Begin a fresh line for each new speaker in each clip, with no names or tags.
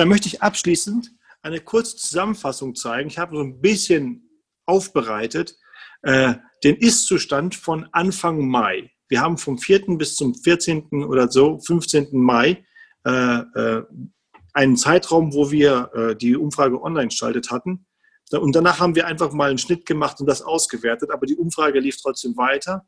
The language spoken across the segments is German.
Dann möchte ich abschließend eine kurze Zusammenfassung zeigen. Ich habe so ein bisschen aufbereitet äh, den Ist-Zustand von Anfang Mai. Wir haben vom 4. bis zum 14. oder so, 15. Mai, äh, äh, einen Zeitraum, wo wir äh, die Umfrage online gestaltet hatten. Und danach haben wir einfach mal einen Schnitt gemacht und das ausgewertet. Aber die Umfrage lief trotzdem weiter,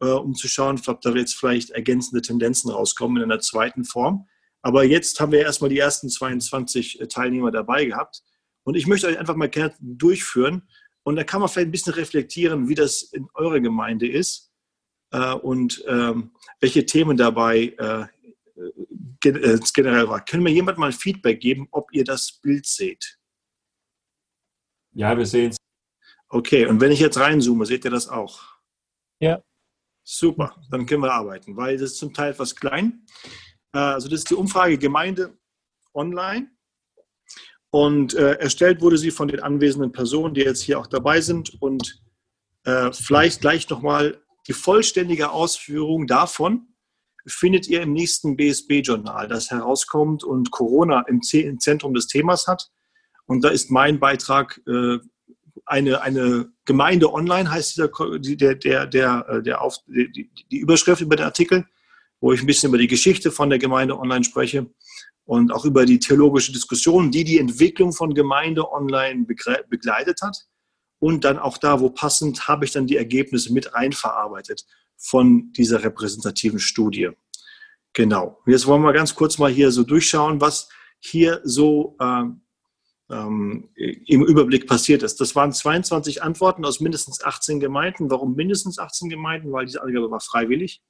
äh, um zu schauen, ob da jetzt vielleicht ergänzende Tendenzen rauskommen in einer zweiten Form. Aber jetzt haben wir erstmal die ersten 22 äh, Teilnehmer dabei gehabt. Und ich möchte euch einfach mal durchführen. Und da kann man vielleicht ein bisschen reflektieren, wie das in eurer Gemeinde ist äh, und ähm, welche Themen dabei äh, generell war. Können mir jemand mal Feedback geben, ob ihr das Bild seht?
Ja, wir sehen es.
Okay, und wenn ich jetzt reinzoome, seht ihr das auch?
Ja.
Super, dann können wir arbeiten, weil das ist zum Teil etwas klein. Äh, also das ist die Umfrage Gemeinde online. Und äh, erstellt wurde sie von den anwesenden Personen, die jetzt hier auch dabei sind. Und äh, vielleicht gleich nochmal die vollständige Ausführung davon findet ihr im nächsten BSB-Journal, das herauskommt und Corona im, im, Zentrum des Themas hat. Und da ist mein Beitrag äh, eine, eine Gemeinde online, heißt dieser, der, der, der, äh, der auf, die, die Überschrift über den Artikel wo ich ein bisschen über die Geschichte von der Gemeinde online spreche und auch über die theologische Diskussion, die die Entwicklung von Gemeinde online begleitet hat. Und dann auch da, wo passend, habe ich dann die Ergebnisse mit einverarbeitet von dieser repräsentativen Studie. Genau. Jetzt wollen wir ganz kurz mal hier so durchschauen, was hier so ähm, ähm, im Überblick passiert ist. Das waren 22 Antworten aus mindestens 18 Gemeinden. Warum mindestens 18 Gemeinden? Weil diese Angabe war freiwillig.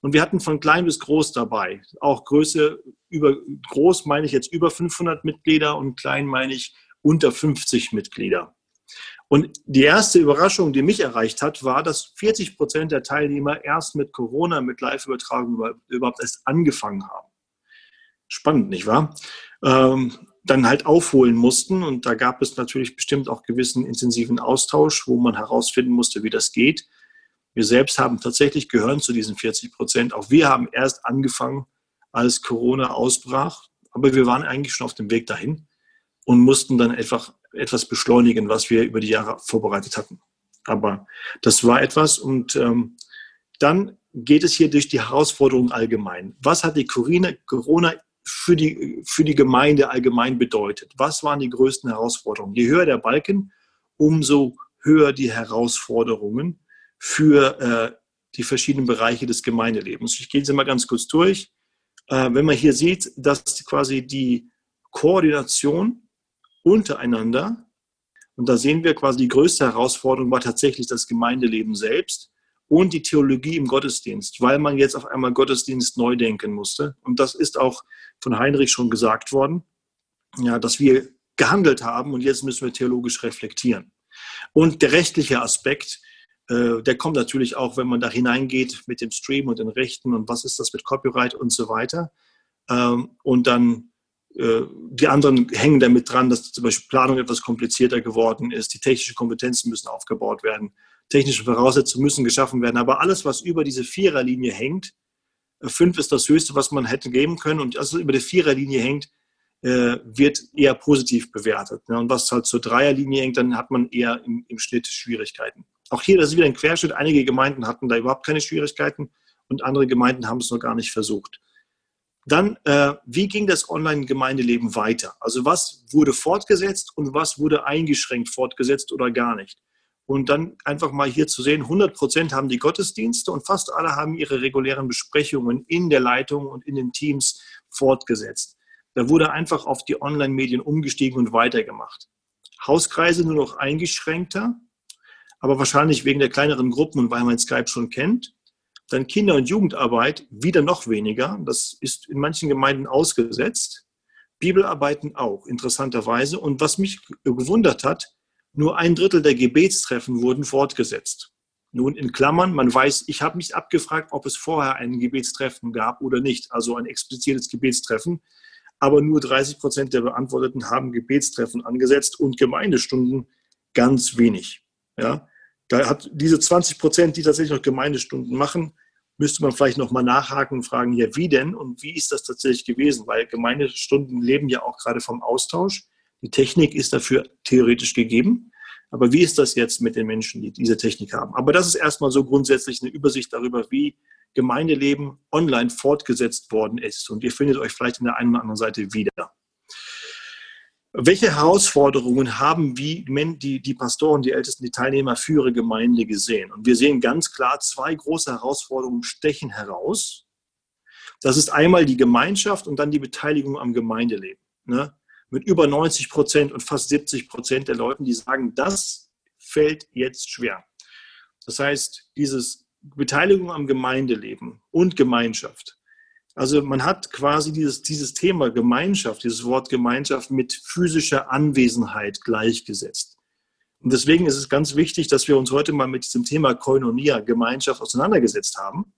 Und wir hatten von klein bis groß dabei. Auch Größe über, groß meine ich jetzt über 500 Mitglieder und klein meine ich unter 50 Mitglieder. Und die erste Überraschung, die mich erreicht hat, war, dass 40 Prozent der Teilnehmer erst mit Corona, mit Live-Übertragung überhaupt erst angefangen haben. Spannend, nicht wahr? Ähm, dann halt aufholen mussten. Und da gab es natürlich bestimmt auch gewissen intensiven Austausch, wo man herausfinden musste, wie das geht. Wir selbst haben tatsächlich gehören zu diesen 40 Prozent. Auch wir haben erst angefangen, als Corona ausbrach. Aber wir waren eigentlich schon auf dem Weg dahin und mussten dann einfach etwas beschleunigen, was wir über die Jahre vorbereitet hatten. Aber das war etwas und ähm, dann geht es hier durch die Herausforderungen allgemein. Was hat die Corona für die, für die Gemeinde allgemein bedeutet? Was waren die größten Herausforderungen? Je höher der Balken, umso höher die Herausforderungen für äh, die verschiedenen Bereiche des Gemeindelebens. Ich gehe sie mal ganz kurz durch. Äh, wenn man hier sieht, dass quasi die Koordination untereinander, und da sehen wir quasi die größte Herausforderung war tatsächlich das Gemeindeleben selbst und die Theologie im Gottesdienst, weil man jetzt auf einmal Gottesdienst neu denken musste. Und das ist auch von Heinrich schon gesagt worden, ja, dass wir gehandelt haben und jetzt müssen wir theologisch reflektieren. Und der rechtliche Aspekt, der kommt natürlich auch, wenn man da hineingeht mit dem Stream und den Rechten und was ist das mit Copyright und so weiter. Ähm, und dann äh, die anderen hängen damit dran, dass zum Beispiel Planung etwas komplizierter geworden ist, die technischen Kompetenzen müssen aufgebaut werden, technische Voraussetzungen müssen geschaffen werden. Aber alles, was über diese Viererlinie hängt, äh, fünf ist das Höchste, was man hätte geben können und alles, was über der Viererlinie hängt, wird eher positiv bewertet. Und was halt zur Dreierlinie hängt, dann hat man eher im, im Schnitt Schwierigkeiten. Auch hier, das ist wieder ein Querschnitt. Einige Gemeinden hatten da überhaupt keine Schwierigkeiten und andere Gemeinden haben es noch gar nicht versucht. Dann, äh, wie ging das Online-Gemeindeleben weiter? Also was wurde fortgesetzt und was wurde eingeschränkt fortgesetzt oder gar nicht? Und dann einfach mal hier zu sehen, 100 Prozent haben die Gottesdienste und fast alle haben ihre regulären Besprechungen in der Leitung und in den Teams fortgesetzt. Da wurde einfach auf die Online-Medien umgestiegen und weitergemacht. Hauskreise nur noch eingeschränkter, aber wahrscheinlich wegen der kleineren Gruppen und weil man Skype schon kennt. Dann Kinder- und Jugendarbeit wieder noch weniger. Das ist in manchen Gemeinden ausgesetzt. Bibelarbeiten auch, interessanterweise. Und was mich gewundert hat, nur ein Drittel der Gebetstreffen wurden fortgesetzt. Nun in Klammern, man weiß, ich habe nicht abgefragt, ob es vorher ein Gebetstreffen gab oder nicht, also ein explizites Gebetstreffen. Aber nur 30 Prozent der Beantworteten haben Gebetstreffen angesetzt und Gemeindestunden ganz wenig. Ja, da hat diese 20 Prozent, die tatsächlich noch Gemeindestunden machen, müsste man vielleicht nochmal nachhaken und fragen, ja, wie denn und wie ist das tatsächlich gewesen? Weil Gemeindestunden leben ja auch gerade vom Austausch. Die Technik ist dafür theoretisch gegeben. Aber wie ist das jetzt mit den Menschen, die diese Technik haben? Aber das ist erstmal so grundsätzlich eine Übersicht darüber, wie Gemeindeleben online fortgesetzt worden ist. Und ihr findet euch vielleicht in der einen oder anderen Seite wieder. Welche Herausforderungen haben wie die, die Pastoren, die Ältesten, die Teilnehmer für ihre Gemeinde gesehen? Und wir sehen ganz klar, zwei große Herausforderungen stechen heraus. Das ist einmal die Gemeinschaft und dann die Beteiligung am Gemeindeleben. Ne? Mit über 90 Prozent und fast 70 Prozent der Leute, die sagen, das fällt jetzt schwer. Das heißt, dieses Beteiligung am Gemeindeleben und Gemeinschaft also man hat quasi dieses, dieses Thema Gemeinschaft, dieses Wort Gemeinschaft mit physischer Anwesenheit gleichgesetzt. Und deswegen ist es ganz wichtig, dass wir uns heute mal mit diesem Thema Koinonia, Gemeinschaft, auseinandergesetzt haben,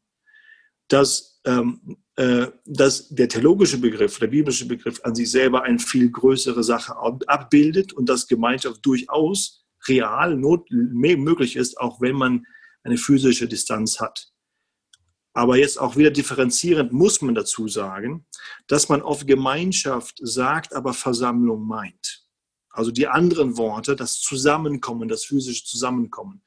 dass, ähm, äh, dass der theologische Begriff, der biblische Begriff an sich selber eine viel größere Sache abbildet und dass Gemeinschaft durchaus real not, möglich ist, auch wenn man eine physische Distanz hat. Aber jetzt auch wieder differenzierend muss man dazu sagen, dass man oft Gemeinschaft sagt, aber Versammlung meint. Also die anderen Worte, das Zusammenkommen, das physische Zusammenkommen.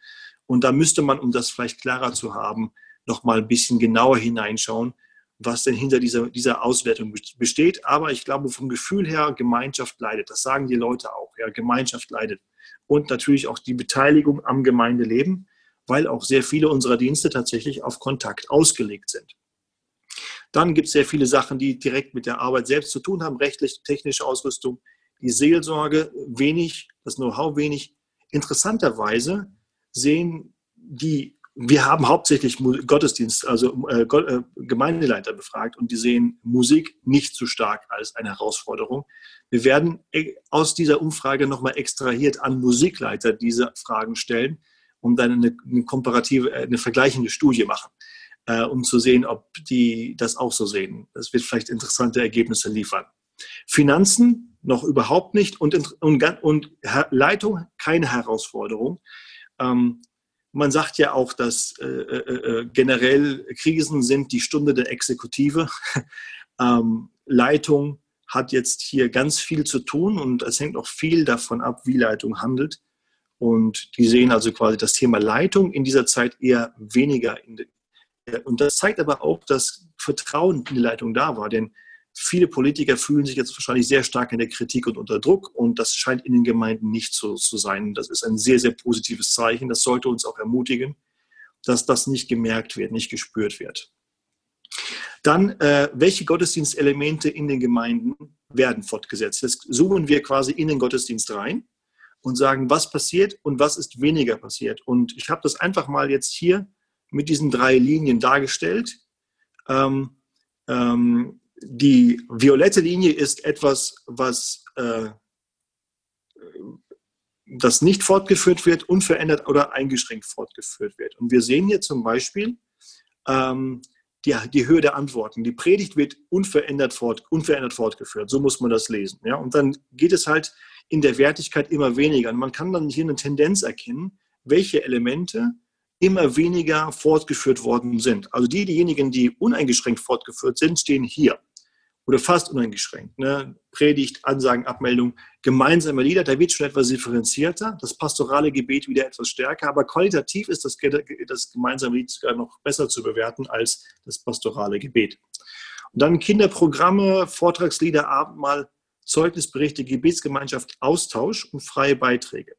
Und da müsste man, um das vielleicht klarer zu haben, noch mal ein bisschen genauer hineinschauen, was denn hinter dieser, dieser Auswertung besteht. Aber ich glaube, vom Gefühl her, Gemeinschaft leidet. Das sagen die Leute auch. Ja, Gemeinschaft leidet. Und natürlich auch die Beteiligung am Gemeindeleben weil auch sehr viele unserer Dienste tatsächlich auf Kontakt ausgelegt sind. Dann gibt es sehr viele Sachen, die direkt mit der Arbeit selbst zu tun haben, rechtliche, technische Ausrüstung, die Seelsorge wenig, das Know-how wenig. Interessanterweise sehen die, wir haben hauptsächlich Gottesdienst, also äh, äh, Gemeindeleiter befragt und die sehen Musik nicht so stark als eine Herausforderung. Wir werden äh, aus dieser Umfrage nochmal extrahiert an Musikleiter diese Fragen stellen und dann eine, eine komparative, äh, eine vergleichende Studie machen, äh, um zu sehen, ob die das auch so sehen. Das wird vielleicht interessante Ergebnisse liefern. Finanzen noch überhaupt nicht und, und, und Leitung keine Herausforderung. Ähm, man sagt ja auch, dass äh, äh, äh generell Krisen sind die Stunde der Exekutive. ähm, Leitung hat jetzt hier ganz viel zu tun und es hängt auch viel davon ab, wie Leitung handelt. Und die sehen also quasi das Thema Leitung in dieser Zeit eher weniger. und das zeigt aber auch, dass Vertrauen in die Leitung da war. Denn viele Politiker fühlen sich jetzt wahrscheinlich sehr stark in der Kritik und unter Druck. Und das scheint in den Gemeinden nicht so zu sein. Das ist ein sehr, sehr positives Zeichen. Das sollte uns auch ermutigen, dass das nicht gemerkt wird, nicht gespürt wird. Dann, äh, welche Gottesdienstelemente in den Gemeinden werden fortgesetzt? Das zoomen wir quasi in den Gottesdienst rein und sagen, was passiert und was ist weniger passiert. Und ich habe das einfach mal jetzt hier mit diesen drei Linien dargestellt. Ähm, ähm, die violette Linie ist etwas, was äh, das nicht fortgeführt wird, unverändert oder eingeschränkt fortgeführt wird. Und wir sehen hier zum Beispiel ähm, die, die Höhe der Antworten. Die Predigt wird unverändert, fort, unverändert fortgeführt. So muss man das lesen. Ja? Und dann geht es halt in der Wertigkeit immer weniger. Und man kann dann hier eine Tendenz erkennen, welche Elemente immer weniger fortgeführt worden sind. Also die, diejenigen, die uneingeschränkt fortgeführt sind, stehen hier oder fast uneingeschränkt. Ne? Predigt, Ansagen, Abmeldung, gemeinsame Lieder, da wird schon etwas differenzierter, das pastorale Gebet wieder etwas stärker, aber qualitativ ist das, das gemeinsame Lied sogar noch besser zu bewerten als das pastorale Gebet. Und dann Kinderprogramme, Vortragslieder, Abendmahl, Zeugnisberichte, Gebetsgemeinschaft, Austausch und freie Beiträge.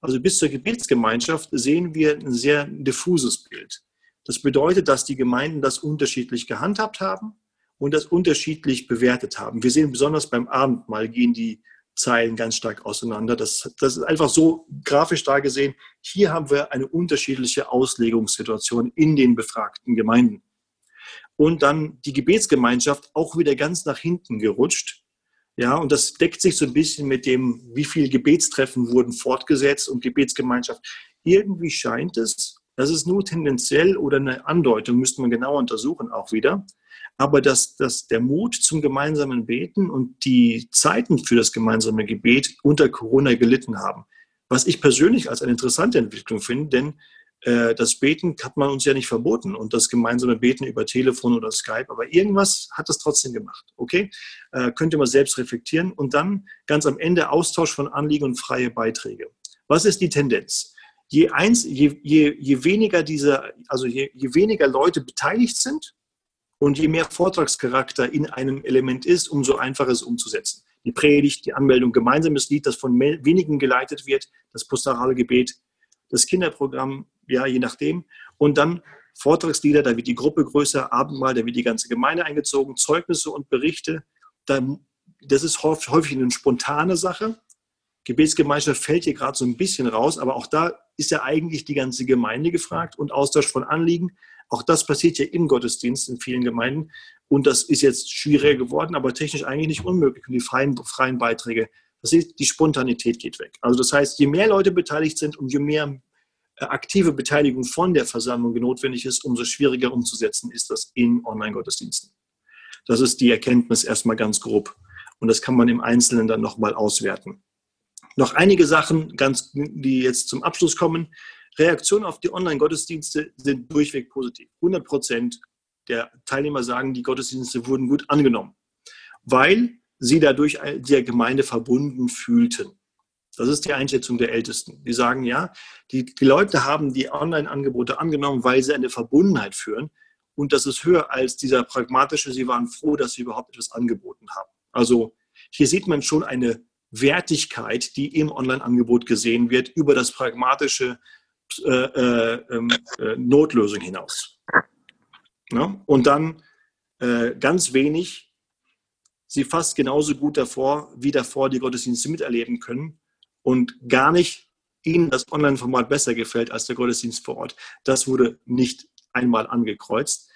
Also bis zur Gebetsgemeinschaft sehen wir ein sehr diffuses Bild. Das bedeutet, dass die Gemeinden das unterschiedlich gehandhabt haben und das unterschiedlich bewertet haben. Wir sehen besonders beim Abendmahl gehen die Zeilen ganz stark auseinander. Das, das ist einfach so grafisch da gesehen. Hier haben wir eine unterschiedliche Auslegungssituation in den befragten Gemeinden. Und dann die Gebetsgemeinschaft auch wieder ganz nach hinten gerutscht ja, und das deckt sich so ein bisschen mit dem, wie viele Gebetstreffen wurden fortgesetzt und Gebetsgemeinschaft. Irgendwie scheint es, das ist nur tendenziell oder eine Andeutung, müsste man genau untersuchen auch wieder, aber dass, dass der Mut zum gemeinsamen Beten und die Zeiten für das gemeinsame Gebet unter Corona gelitten haben. Was ich persönlich als eine interessante Entwicklung finde, denn äh, das Beten hat man uns ja nicht verboten und das gemeinsame Beten über Telefon oder Skype, aber irgendwas hat es trotzdem gemacht. Okay? Äh, könnt ihr mal selbst reflektieren und dann ganz am Ende Austausch von Anliegen und freie Beiträge. Was ist die Tendenz? Je, eins, je, je, je weniger diese, also je, je weniger Leute beteiligt sind und je mehr Vortragscharakter in einem Element ist, umso einfacher ist es umzusetzen. Die Predigt, die Anmeldung, gemeinsames Lied, das von wenigen geleitet wird, das posturale Gebet, das Kinderprogramm, ja, je nachdem. Und dann Vortragslieder, da wird die Gruppe größer, Abendmahl, da wird die ganze Gemeinde eingezogen, Zeugnisse und Berichte. das ist häufig eine spontane Sache. Gebetsgemeinschaft fällt hier gerade so ein bisschen raus, aber auch da ist ja eigentlich die ganze Gemeinde gefragt und Austausch von Anliegen. Auch das passiert ja im Gottesdienst in vielen Gemeinden und das ist jetzt schwieriger geworden, aber technisch eigentlich nicht unmöglich. Und die freien, freien Beiträge, das ist, die Spontanität geht weg. Also das heißt, je mehr Leute beteiligt sind und je mehr äh, aktive Beteiligung von der Versammlung notwendig ist, umso schwieriger umzusetzen ist das in Online-Gottesdiensten. Das ist die Erkenntnis erstmal ganz grob. Und das kann man im Einzelnen dann nochmal auswerten. Noch einige Sachen, ganz, die jetzt zum Abschluss kommen. Reaktionen auf die Online-Gottesdienste sind durchweg positiv. 100 Prozent der Teilnehmer sagen, die Gottesdienste wurden gut angenommen, weil sie dadurch der Gemeinde verbunden fühlten. Das ist die Einschätzung der Ältesten. Die sagen, ja, die, die Leute haben die Online-Angebote angenommen, weil sie eine Verbundenheit führen. Und das ist höher als dieser pragmatische, sie waren froh, dass sie überhaupt etwas angeboten haben. Also hier sieht man schon eine Wertigkeit, die im Online-Angebot gesehen wird, über das pragmatische äh, äh, ähm, äh, Notlösung hinaus. Ja? Und dann äh, ganz wenig, sie fast genauso gut davor, wie davor die Gottesdienste miterleben können und gar nicht ihnen das Online-Format besser gefällt als der Gottesdienst vor Ort. Das wurde nicht einmal angekreuzt.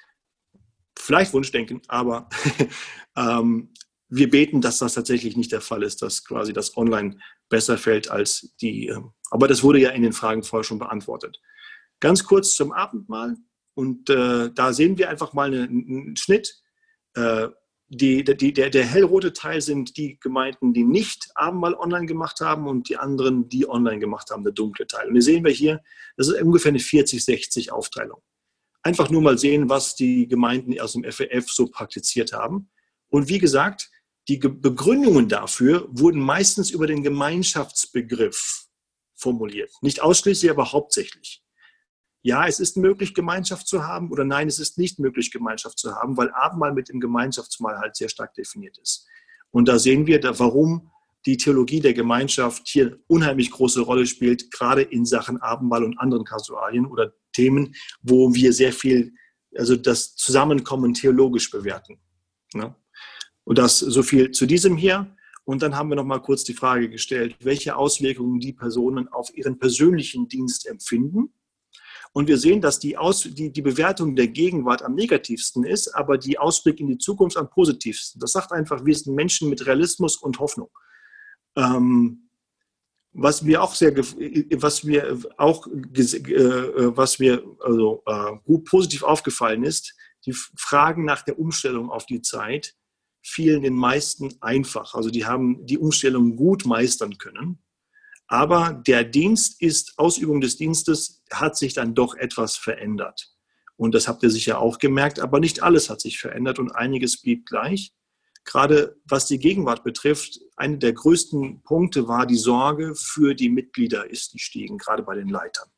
Vielleicht Wunschdenken, aber ähm, wir beten, dass das tatsächlich nicht der Fall ist, dass quasi das Online besser fällt als die. Ähm, aber das wurde ja in den Fragen vorher schon beantwortet. Ganz kurz zum Abendmahl. Und äh, da sehen wir einfach mal einen, einen Schnitt. Äh, die, die, der, der hellrote Teil sind die Gemeinden, die nicht Abendmahl online gemacht haben und die anderen, die online gemacht haben, der dunkle Teil. Und hier sehen wir hier, das ist ungefähr eine 40-60 Aufteilung. Einfach nur mal sehen, was die Gemeinden aus dem FEF so praktiziert haben. Und wie gesagt, die Begründungen dafür wurden meistens über den Gemeinschaftsbegriff formuliert. Nicht ausschließlich, aber hauptsächlich. Ja, es ist möglich, Gemeinschaft zu haben oder nein, es ist nicht möglich, Gemeinschaft zu haben, weil Abendmahl mit dem Gemeinschaftsmahl halt sehr stark definiert ist. Und da sehen wir, warum die Theologie der Gemeinschaft hier unheimlich große Rolle spielt, gerade in Sachen Abendmahl und anderen Kasualien oder Themen, wo wir sehr viel, also das Zusammenkommen theologisch bewerten. Ne? Und das so viel zu diesem hier. Und dann haben wir noch mal kurz die Frage gestellt, welche Auswirkungen die Personen auf ihren persönlichen Dienst empfinden. Und wir sehen, dass die, Aus, die, die Bewertung der Gegenwart am negativsten ist, aber die Ausblick in die Zukunft am positivsten. Das sagt einfach, wir sind Menschen mit Realismus und Hoffnung. Ähm, was mir auch sehr, was mir auch, äh, was mir also äh, gut positiv aufgefallen ist, die Fragen nach der Umstellung auf die Zeit fielen den meisten einfach. Also die haben die Umstellung gut meistern können. Aber der Dienst ist, Ausübung des Dienstes hat sich dann doch etwas verändert. Und das habt ihr sicher auch gemerkt, aber nicht alles hat sich verändert und einiges blieb gleich. Gerade was die Gegenwart betrifft, eine der größten Punkte war die Sorge für die Mitglieder ist die stiegen, gerade bei den Leitern.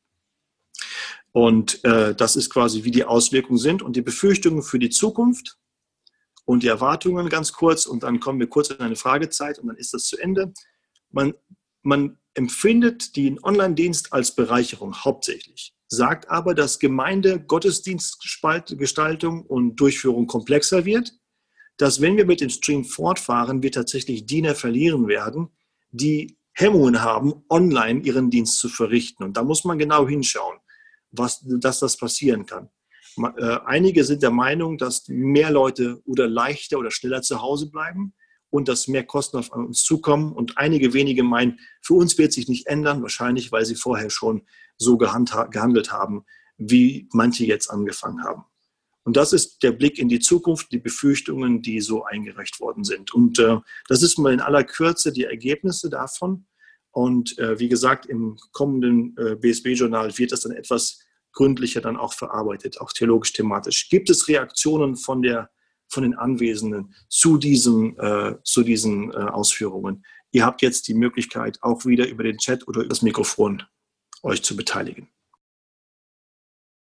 Und äh, das ist quasi, wie die Auswirkungen sind und die Befürchtungen für die Zukunft und die Erwartungen ganz kurz und dann kommen wir kurz in eine Fragezeit und dann ist das zu Ende. Man, man empfindet den Online-Dienst als Bereicherung hauptsächlich, sagt aber, dass Gemeinde Gottesdienstgestaltung und Durchführung komplexer wird, dass wenn wir mit dem Stream fortfahren, wir tatsächlich Diener verlieren werden, die Hemmungen haben, online ihren Dienst zu verrichten. Und da muss man genau hinschauen, was, dass das passieren kann. Äh, einige sind der Meinung, dass mehr Leute oder leichter oder schneller zu Hause bleiben und dass mehr Kosten auf uns zukommen. Und einige wenige meinen, für uns wird sich nicht ändern, wahrscheinlich, weil sie vorher schon so gehandelt haben, wie manche jetzt angefangen haben. Und das ist der Blick in die Zukunft, die Befürchtungen, die so eingereicht worden sind. Und äh, das ist mal in aller Kürze die Ergebnisse davon. Und äh, wie gesagt, im kommenden äh, BSB-Journal wird das dann etwas gründlicher dann auch verarbeitet, auch theologisch-thematisch. Gibt es Reaktionen von, der, von den Anwesenden zu, diesem, äh, zu diesen äh, Ausführungen? Ihr habt jetzt die Möglichkeit, auch wieder über den Chat oder über das Mikrofon euch zu beteiligen.